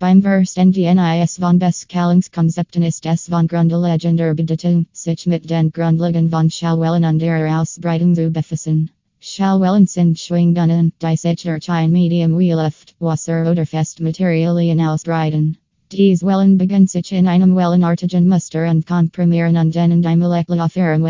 Beim Verständigen NIS von Beschallungskonzepten ist es von grundlegender Bedeutung, sich mit den Grundlagen von Schallwellen und ihrer Ausbreitung zu befassen. Schallwellen sind Schwingungen, die sich durch ein Medium wie Luft, Wasser oder Festmaterialien ausbreiten. Dies Wellen beginnen sich in einem Wellenartigen Muster und komprimieren und in die Moleküle auf ihrem